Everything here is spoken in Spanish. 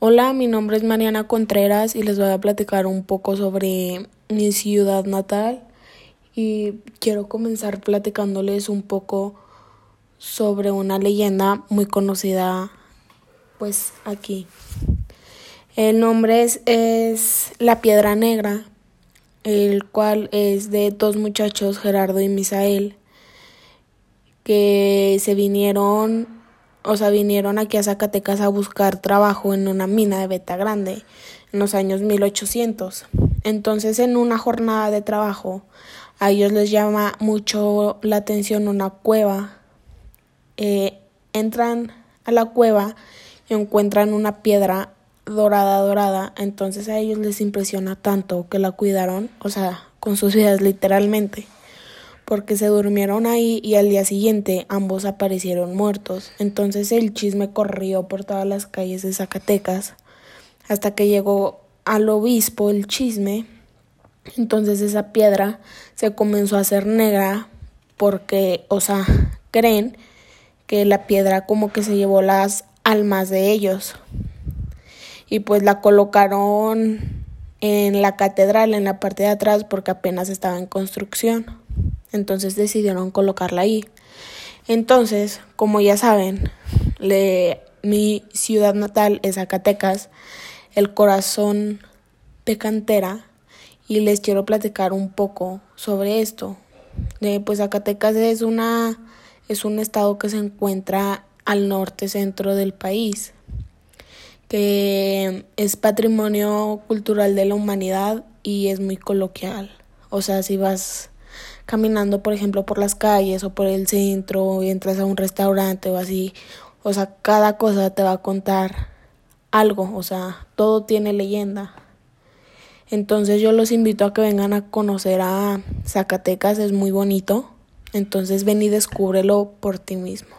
Hola, mi nombre es Mariana Contreras y les voy a platicar un poco sobre mi ciudad natal y quiero comenzar platicándoles un poco sobre una leyenda muy conocida pues aquí. El nombre es, es La Piedra Negra, el cual es de dos muchachos, Gerardo y Misael, que se vinieron o sea, vinieron aquí a Zacatecas a buscar trabajo en una mina de beta grande en los años 1800. Entonces, en una jornada de trabajo, a ellos les llama mucho la atención una cueva. Eh, entran a la cueva y encuentran una piedra dorada, dorada. Entonces a ellos les impresiona tanto que la cuidaron, o sea, con sus vidas literalmente porque se durmieron ahí y al día siguiente ambos aparecieron muertos. Entonces el chisme corrió por todas las calles de Zacatecas hasta que llegó al obispo el chisme. Entonces esa piedra se comenzó a hacer negra porque, o sea, creen que la piedra como que se llevó las almas de ellos. Y pues la colocaron en la catedral en la parte de atrás porque apenas estaba en construcción. Entonces decidieron colocarla ahí. Entonces, como ya saben, mi ciudad natal es Zacatecas, el corazón de cantera, y les quiero platicar un poco sobre esto. pues Zacatecas es una es un estado que se encuentra al norte centro del país, que es patrimonio cultural de la humanidad y es muy coloquial. O sea, si vas caminando, por ejemplo, por las calles o por el centro y entras a un restaurante o así, o sea, cada cosa te va a contar algo, o sea, todo tiene leyenda. Entonces yo los invito a que vengan a conocer a Zacatecas, es muy bonito. Entonces ven y descúbrelo por ti mismo.